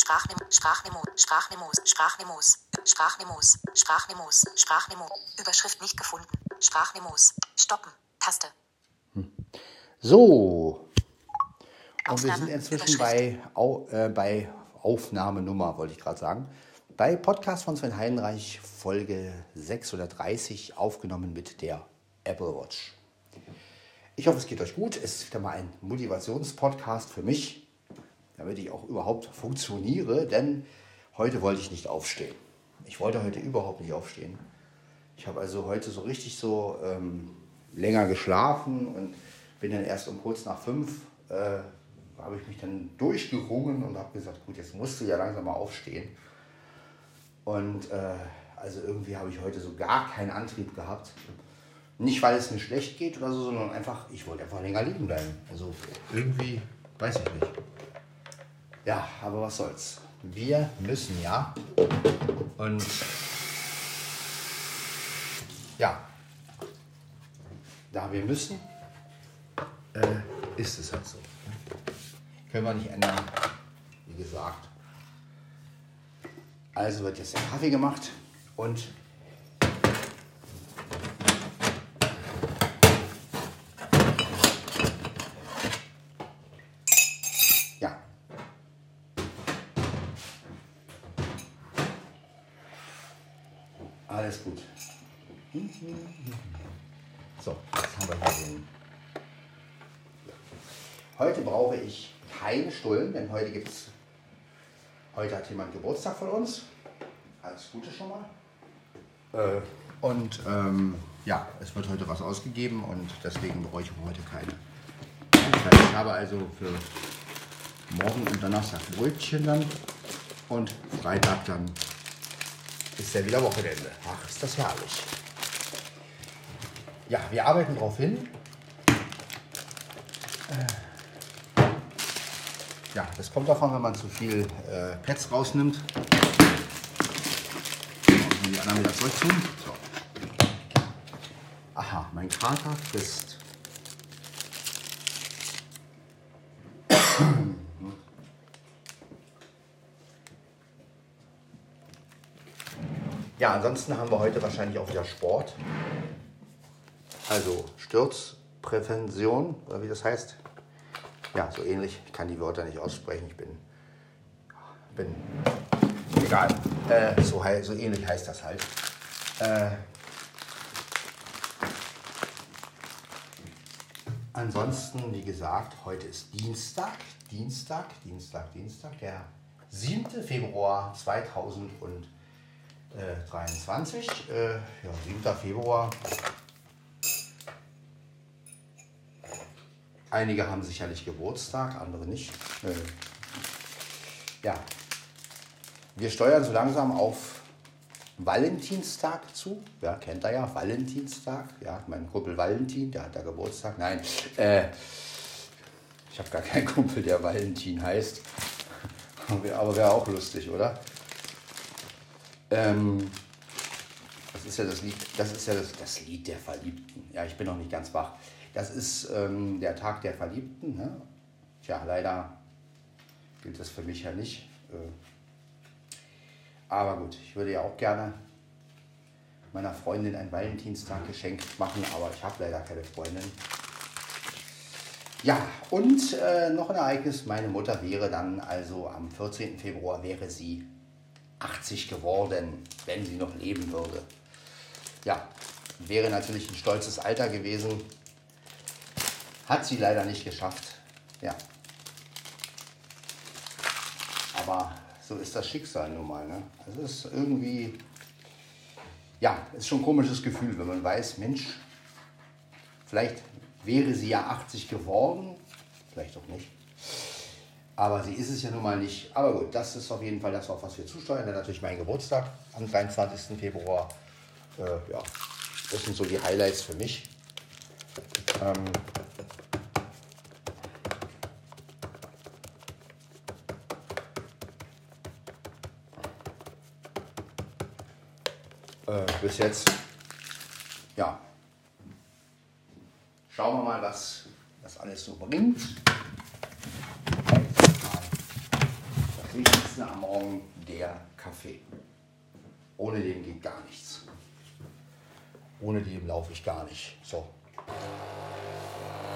Sprachnemo, Sprachnemo, Sprachnemos, Sprachnemos, Sprachnemos, Sprachnemos, Sprachnemo, Überschrift nicht gefunden, Sprachnemos, stoppen, Taste. So. Und wir sind inzwischen bei, Au, äh, bei Aufnahmenummer, wollte ich gerade sagen. Bei Podcast von Sven Heinreich, Folge 630, aufgenommen mit der Apple Watch. Ich hoffe, es geht euch gut. Es ist wieder mal ein Motivationspodcast für mich, damit ich auch überhaupt funktioniere, denn heute wollte ich nicht aufstehen. Ich wollte heute überhaupt nicht aufstehen. Ich habe also heute so richtig so ähm, länger geschlafen und bin dann erst um kurz nach fünf, äh, habe ich mich dann durchgerungen und habe gesagt, gut, jetzt musst du ja langsam mal aufstehen. Und äh, also irgendwie habe ich heute so gar keinen Antrieb gehabt. Nicht, weil es mir schlecht geht oder so, sondern einfach, ich wollte einfach länger liegen bleiben. Also irgendwie, weiß ich nicht. Ja, aber was soll's. Wir müssen ja. Und ja, da wir müssen, äh, ist es halt so. Können wir nicht ändern, wie gesagt. Also wird jetzt der Kaffee gemacht und Alles gut. So, jetzt haben wir hier den. Heute brauche ich keine Stullen, denn heute gibt's. Heute hat jemand Geburtstag von uns. Alles Gute schon mal. Äh, und ähm, ja, es wird heute was ausgegeben und deswegen bräuchte ich heute keine. Ich habe also für morgen und Donnerstag Brötchen dann und Freitag dann ist ja wieder Wochenende. Ach, ist das herrlich. Ja, wir arbeiten darauf hin. Äh, Ja, das kommt davon, wenn man zu viel äh, Pets rausnimmt. Die anderen wieder zurück tun. So. Aha, mein Kater frisst. Ansonsten haben wir heute wahrscheinlich auch wieder Sport. Also Sturzprävention, oder wie das heißt. Ja, so ähnlich. Ich kann die Wörter nicht aussprechen. Ich bin. bin egal. Äh, so, so ähnlich heißt das halt. Äh, ansonsten, wie gesagt, heute ist Dienstag. Dienstag, Dienstag, Dienstag, der 7. Februar 2023. Äh, ja, 7. Februar. Einige haben sicherlich Geburtstag, andere nicht. Äh, ja, wir steuern so langsam auf Valentinstag zu. Ja, kennt ihr ja, Valentinstag. Ja, mein Kumpel Valentin, der hat da Geburtstag. Nein, äh, ich habe gar keinen Kumpel, der Valentin heißt. Aber wäre auch lustig, oder? Ähm, das ist ja das Lied, das ist ja das, das Lied der Verliebten. Ja, ich bin noch nicht ganz wach. Das ist ähm, der Tag der Verliebten. Ne? Tja, leider gilt das für mich ja nicht. Äh, aber gut, ich würde ja auch gerne meiner Freundin ein Valentinstag geschenkt machen, aber ich habe leider keine Freundin. Ja, und äh, noch ein Ereignis. Meine Mutter wäre dann also am 14. Februar wäre sie 80 geworden, wenn sie noch leben würde. Ja, wäre natürlich ein stolzes Alter gewesen. Hat sie leider nicht geschafft. Ja. Aber so ist das Schicksal nun mal. Ne? Es ist irgendwie, ja, ist schon ein komisches Gefühl, wenn man weiß, Mensch, vielleicht wäre sie ja 80 geworden, vielleicht auch nicht. Aber sie ist es ja nun mal nicht. Aber gut, das ist auf jeden Fall das, auf was wir zusteuern. Dann natürlich mein Geburtstag am 23. Februar. Äh, ja, das sind so die Highlights für mich. Ähm, äh, bis jetzt, ja, schauen wir mal, was das alles so bringt. Wichtigste am Morgen der Kaffee. Ohne den geht gar nichts. Ohne den laufe ich gar nicht. So.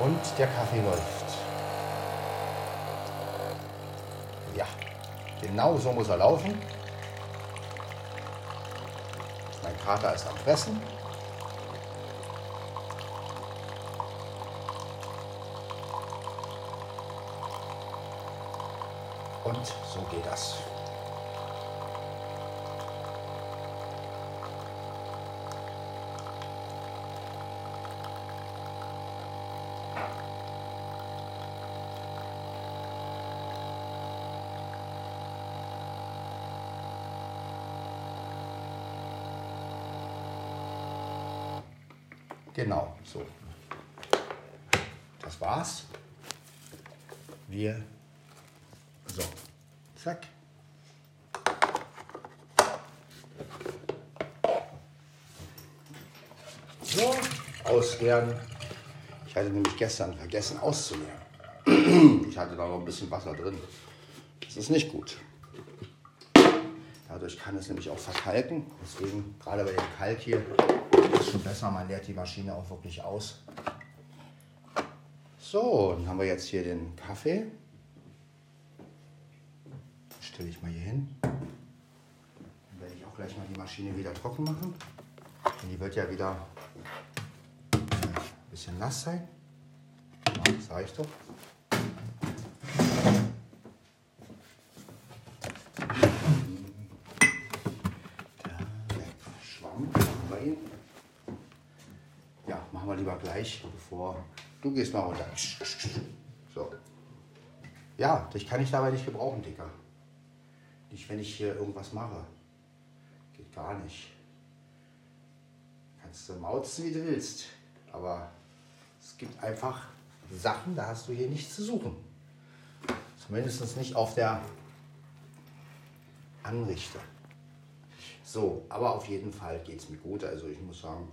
Und der Kaffee läuft. Ja, genau so muss er laufen. Mein Kater ist am Fressen. Und so geht das. Genau, so. Das war's. Wir. Zack. So, ausleeren. Ich hatte nämlich gestern vergessen auszuleeren. Ich hatte da noch ein bisschen Wasser drin. Das ist nicht gut. Dadurch kann es nämlich auch verkalken. Deswegen, gerade bei dem Kalk hier, ist es schon besser, man leert die Maschine auch wirklich aus. So, dann haben wir jetzt hier den Kaffee. Stelle ich mal hier hin. Dann werde ich auch gleich mal die Maschine wieder trocken machen. Denn die wird ja wieder ein bisschen nass sein. Das reicht doch. Ja, machen wir lieber gleich, bevor du gehst mal runter. So. Ja, dich kann ich dabei nicht gebrauchen, Dicker. Nicht, wenn ich hier irgendwas mache. Geht gar nicht. Kannst du mauzen, wie du willst. Aber es gibt einfach Sachen, da hast du hier nichts zu suchen. Zumindest nicht auf der Anrichte. So, aber auf jeden Fall geht es mir gut. Also ich muss sagen,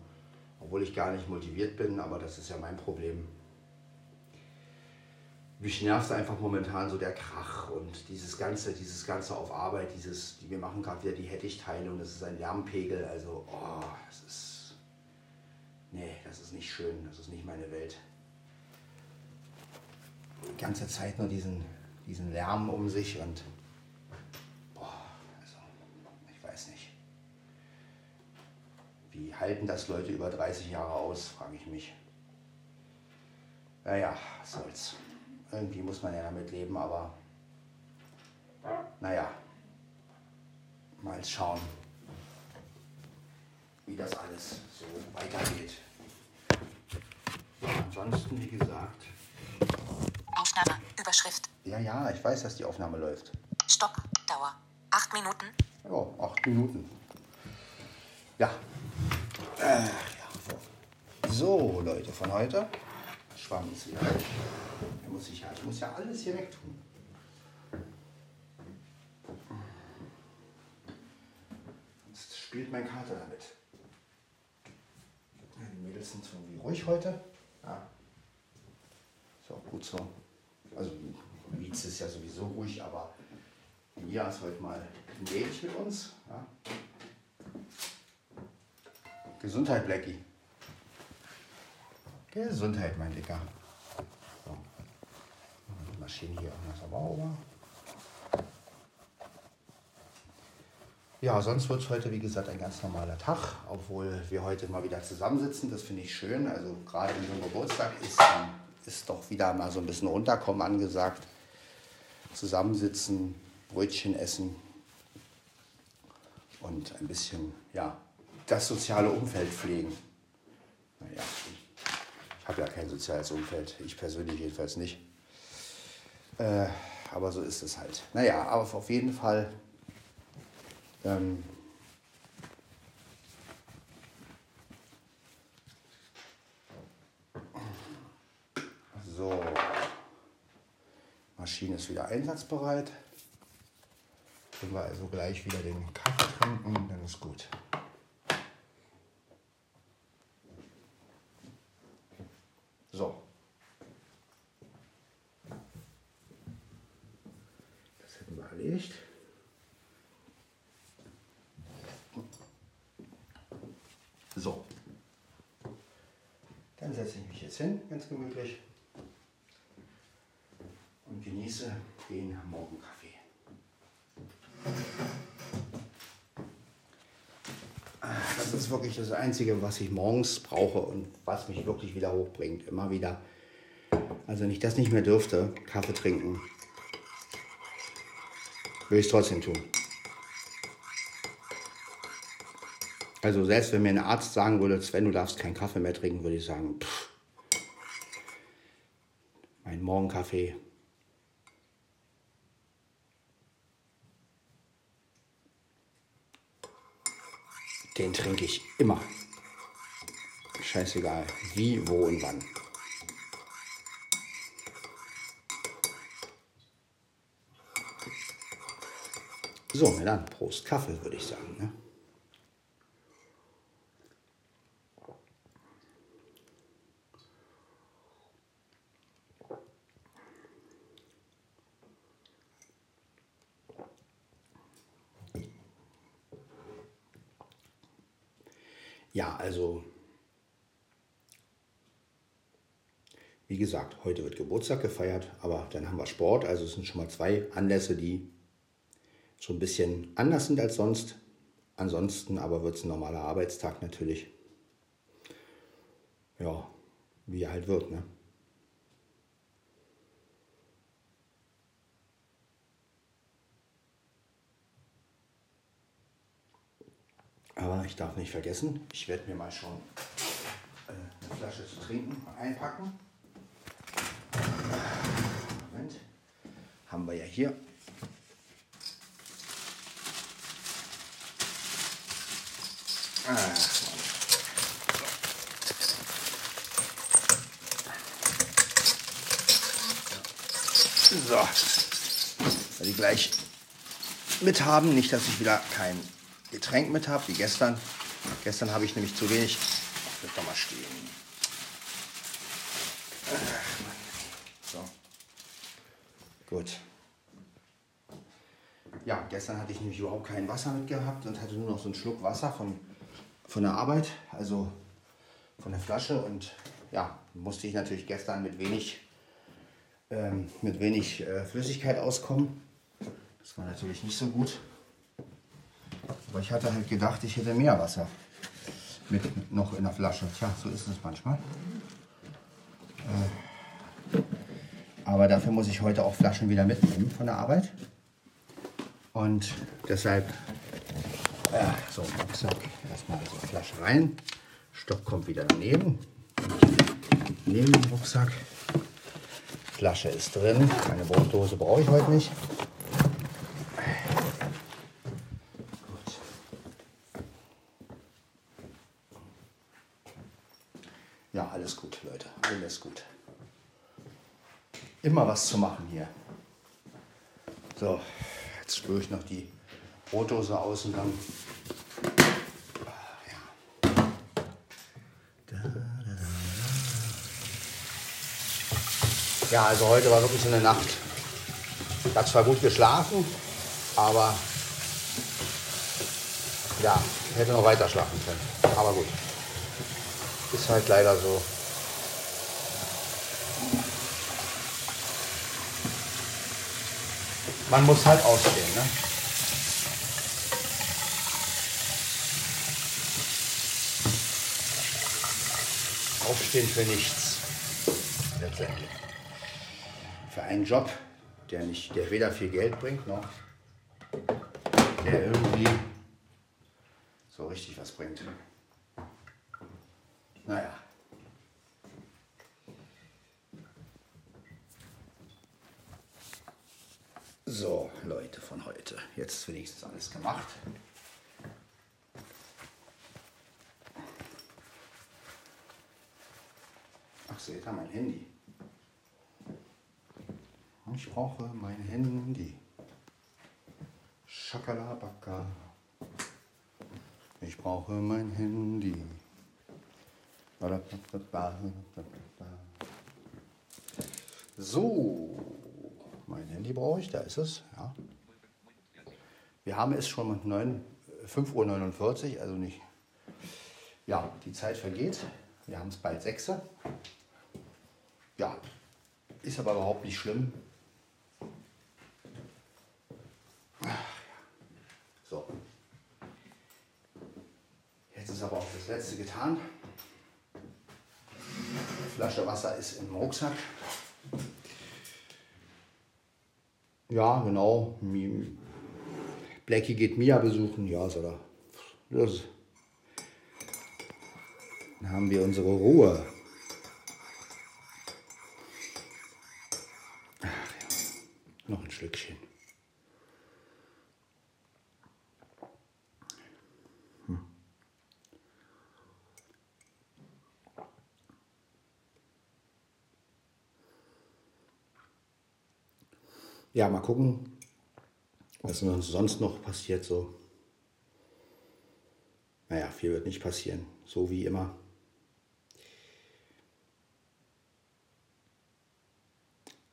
obwohl ich gar nicht motiviert bin, aber das ist ja mein Problem. Mich nervt einfach momentan so der Krach und dieses ganze, dieses ganze auf Arbeit, dieses, die wir machen gerade wieder die Hettich-Teile und es ist ein Lärmpegel. Also, oh, das ist, nee, das ist nicht schön, das ist nicht meine Welt. Die ganze Zeit nur diesen, diesen Lärm um sich und, boah, also, ich weiß nicht. Wie halten das Leute über 30 Jahre aus, frage ich mich. Naja, was soll's. Irgendwie muss man ja damit leben, aber naja, mal schauen, wie das alles so weitergeht. Ansonsten, wie gesagt, Aufnahme. Überschrift. ja, ja, ich weiß, dass die Aufnahme läuft. Stoppen. Dauer. Acht Minuten. Ja, acht Minuten. Ja. Äh, ja so, Leute, von heute. Wieder weg. Da muss ich, ja, ich muss ja alles hier wegtun. Sonst spielt mein Kater damit. Ja, die Mädels sind irgendwie ruhig heute. Ja. Ist auch gut so. Also, Mietz ist ja sowieso ruhig, aber Mia ist heute mal gnädig mit uns. Ja. Gesundheit, Blackie. Gesundheit, mein Dicker. So. Die Maschine hier auch noch sauber. Ja, sonst wird es heute, wie gesagt, ein ganz normaler Tag, obwohl wir heute mal wieder zusammensitzen. Das finde ich schön. Also gerade in so Geburtstag ist, ist doch wieder mal so ein bisschen runterkommen angesagt. Zusammensitzen, Brötchen essen und ein bisschen, ja, das soziale Umfeld pflegen. Naja, ich habe ja kein soziales Umfeld, ich persönlich jedenfalls nicht. Äh, aber so ist es halt. Naja, aber auf jeden Fall. Ähm, so. Maschine ist wieder einsatzbereit. Können wir also gleich wieder den Kaffee trinken, dann ist gut. So. Das hätten wir erledigt. jetzt hin, ganz gemütlich. Und genieße den Morgenkaffee. Das ist wirklich das Einzige, was ich morgens brauche und was mich wirklich wieder hochbringt. Immer wieder. Also wenn ich das nicht mehr dürfte, Kaffee trinken, würde ich es trotzdem tun. Also selbst wenn mir ein Arzt sagen würde, Sven, du darfst keinen Kaffee mehr trinken, würde ich sagen, pff, mein Morgenkaffee. Den trinke ich immer. Scheißegal, wie, wo und wann. So, dann Prost Kaffee, würde ich sagen. Ne? Ja, also wie gesagt, heute wird Geburtstag gefeiert, aber dann haben wir Sport. Also es sind schon mal zwei Anlässe, die so ein bisschen anders sind als sonst. Ansonsten aber wird es ein normaler Arbeitstag natürlich. Ja, wie er halt wird, ne? Aber ich darf nicht vergessen, ich werde mir mal schon äh, eine Flasche zu trinken einpacken. Moment. Haben wir ja hier. Ah, so, weil die gleich mit haben, nicht, dass ich wieder kein Getränk mit habe, wie gestern. Gestern habe ich nämlich zu wenig. Wird doch mal stehen. So. Gut. Ja, gestern hatte ich nämlich überhaupt kein Wasser mitgehabt und hatte nur noch so einen Schluck Wasser von, von der Arbeit, also von der Flasche. Und ja, musste ich natürlich gestern mit wenig, ähm, mit wenig äh, Flüssigkeit auskommen. Das war natürlich nicht so gut. Aber ich hatte halt gedacht, ich hätte mehr Wasser mit noch in der Flasche. Tja, so ist es manchmal. Äh, aber dafür muss ich heute auch Flaschen wieder mitnehmen von der Arbeit. Und deshalb, äh, so, Rucksack, erstmal so Flasche rein. Stopp kommt wieder daneben. Neben den Rucksack. Flasche ist drin. Keine Brotdose brauche ich heute nicht. Gut. Ja, alles gut, Leute. Alles gut. Immer was zu machen hier. So, jetzt spüre ich noch die Brotdose dann. Ja. Ja, also heute war wirklich so eine Nacht. Ich habe zwar gut geschlafen, aber ja, ich hätte noch weiter schlafen können. Aber gut. Ist halt leider so. Man muss halt ausstehen, ne? Aufstehen für nichts. Letztendlich. Für einen Job, der, nicht, der weder viel Geld bringt, noch der irgendwie so richtig was bringt. Naja. So, Leute von heute. Jetzt ist wenigstens alles gemacht. Ach, seht ihr mein Handy. Ich brauche mein Handy. Schakalabaka. Ich brauche mein Handy. So, Handy brauche ich, da ist es. Ja. Wir haben es schon um 5.49 Uhr, also nicht. Ja, die Zeit vergeht. Wir haben es bald 6 Uhr. Ja, ist aber überhaupt nicht schlimm. So. Jetzt ist aber auch das letzte getan. Die Flasche Wasser ist im Rucksack. Ja, genau. Blackie geht Mia besuchen. Ja, soll er. Los. Dann haben wir unsere Ruhe. Ach ja, noch ein Schlückchen. Ja, mal gucken, was sonst noch passiert so. Naja, viel wird nicht passieren, so wie immer.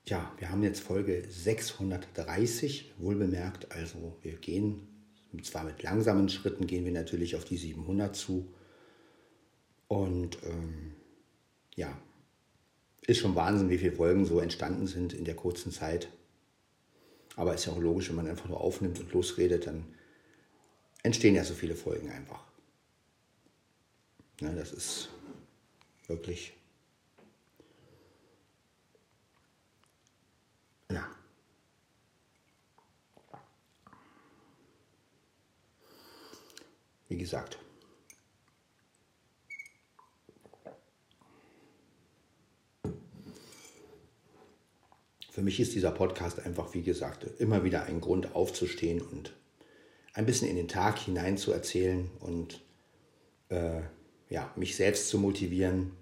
Ja, wir haben jetzt Folge 630, wohlbemerkt. Also wir gehen, zwar mit langsamen Schritten, gehen wir natürlich auf die 700 zu. Und ähm, ja, ist schon Wahnsinn, wie viele Folgen so entstanden sind in der kurzen Zeit. Aber ist ja auch logisch, wenn man einfach nur aufnimmt und losredet, dann entstehen ja so viele Folgen einfach. Ja, das ist wirklich. Ja. Wie gesagt. Für mich ist dieser Podcast einfach, wie gesagt, immer wieder ein Grund aufzustehen und ein bisschen in den Tag hinein zu erzählen und äh, ja, mich selbst zu motivieren.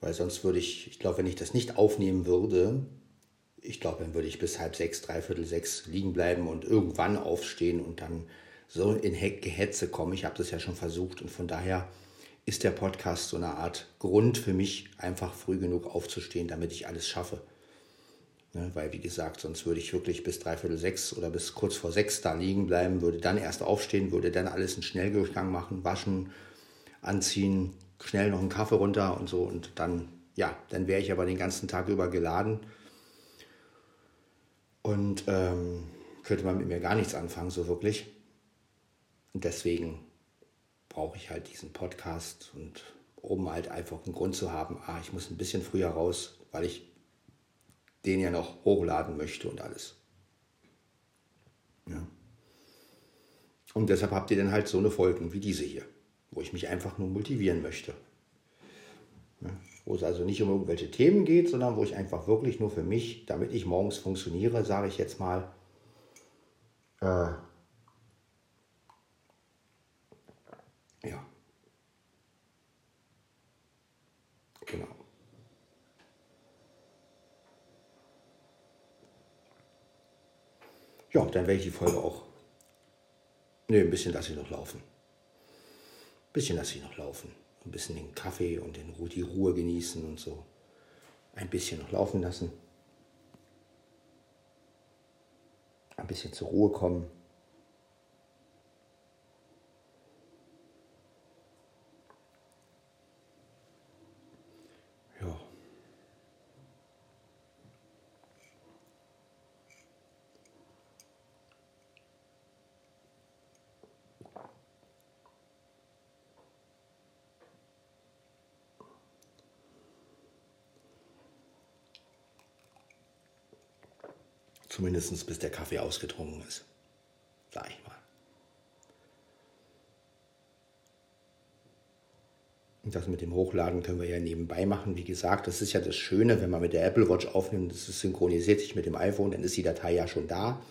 Weil sonst würde ich, ich glaube, wenn ich das nicht aufnehmen würde, ich glaube, dann würde ich bis halb sechs, dreiviertel sechs liegen bleiben und irgendwann aufstehen und dann so in Gehetze kommen. Ich habe das ja schon versucht und von daher ist der Podcast so eine Art Grund für mich, einfach früh genug aufzustehen, damit ich alles schaffe. Ne, weil, wie gesagt, sonst würde ich wirklich bis dreiviertel sechs oder bis kurz vor sechs da liegen bleiben, würde dann erst aufstehen, würde dann alles in Schnelldurchgang machen, waschen, anziehen, schnell noch einen Kaffee runter und so. Und dann, ja, dann wäre ich aber den ganzen Tag über geladen. Und ähm, könnte man mit mir gar nichts anfangen, so wirklich. Und deswegen brauche ich halt diesen Podcast und oben halt einfach einen Grund zu haben, ah, ich muss ein bisschen früher raus, weil ich den ja noch hochladen möchte und alles. Ja. Und deshalb habt ihr dann halt so eine Folgen wie diese hier wo ich mich einfach nur motivieren möchte. Wo es also nicht um irgendwelche Themen geht, sondern wo ich einfach wirklich nur für mich, damit ich morgens funktioniere, sage ich jetzt mal, äh, ja. Genau. Ja, dann werde ich die Folge auch. Ne, ein bisschen lasse ich noch laufen bisschen lasse ich noch laufen. Ein bisschen den Kaffee und den, die Ruhe genießen und so. Ein bisschen noch laufen lassen. Ein bisschen zur Ruhe kommen. Zumindest bis der Kaffee ausgetrunken ist. Sag ich mal. Und das mit dem Hochladen können wir ja nebenbei machen. Wie gesagt, das ist ja das Schöne, wenn man mit der Apple Watch aufnimmt, das synchronisiert sich mit dem iPhone, dann ist die Datei ja schon da.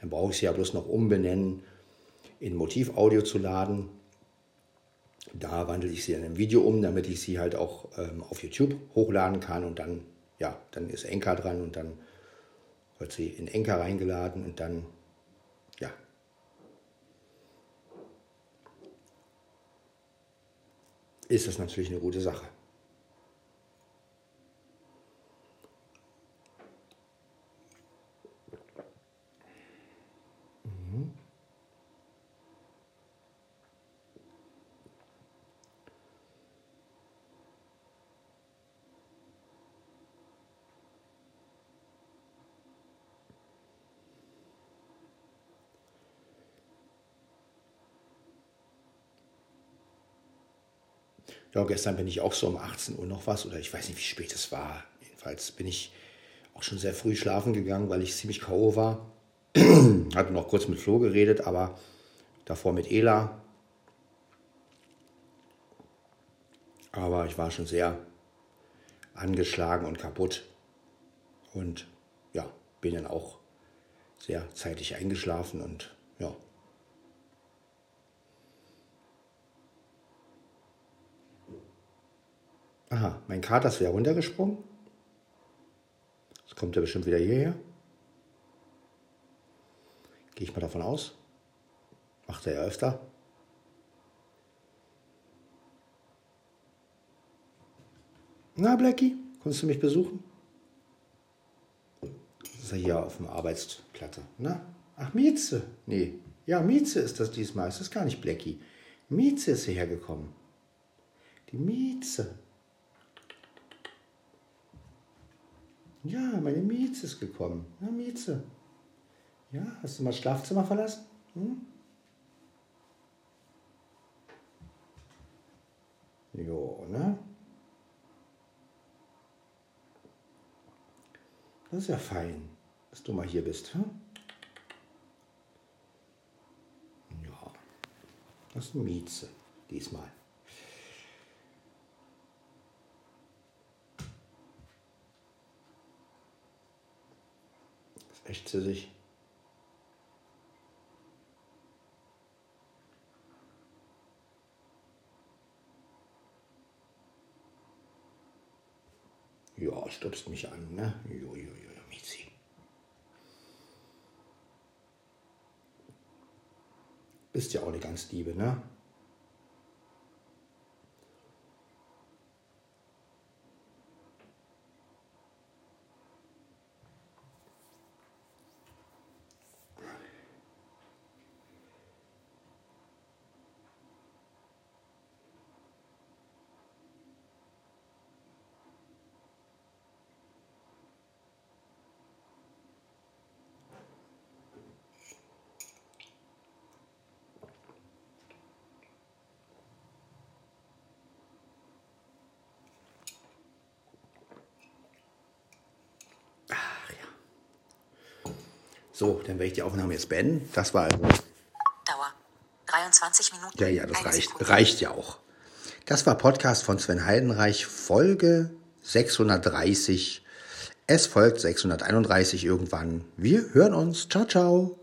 Dann brauche ich sie ja bloß noch umbenennen, in Motivaudio zu laden. Da wandle ich sie dann im Video um, damit ich sie halt auch ähm, auf YouTube hochladen kann und dann, ja, dann ist Enka dran und dann wird sie in Enker reingeladen und dann, ja. Ist das natürlich eine gute Sache. Ja, gestern bin ich auch so um 18 Uhr noch was oder ich weiß nicht, wie spät es war. Jedenfalls bin ich auch schon sehr früh schlafen gegangen, weil ich ziemlich K.O. war. Hatte noch kurz mit Flo geredet, aber davor mit Ela. Aber ich war schon sehr angeschlagen und kaputt. Und ja, bin dann auch sehr zeitig eingeschlafen und ja. Aha, mein Kater ist wieder runtergesprungen. Jetzt kommt er bestimmt wieder hierher. Gehe ich mal davon aus. Macht er ja öfter. Na, Blackie, kommst du mich besuchen? Das ist er hier auf dem Arbeitsplatte. Na? Ach, Mieze. Nee. Ja, Mieze ist das diesmal. Es ist gar nicht Blackie. Mieze ist hierher gekommen. Die Mieze. Ja, meine Mieze ist gekommen. Ja, Mieze. Ja, hast du mal das Schlafzimmer verlassen? Hm? Jo, ne? Das ist ja fein, dass du mal hier bist. Hm? Ja, das ist Mieze diesmal. Echt sich. Ja, stupst mich an, ne? Jo, jo, jo, Mizi. Bist ja auch eine ganz Liebe, ne? So, dann werde ich die Aufnahme jetzt beenden. Das war also. Dauer 23 Minuten. Ja, ja, das reicht, reicht ja auch. Das war Podcast von Sven Heidenreich, Folge 630. Es folgt 631 irgendwann. Wir hören uns. Ciao, ciao.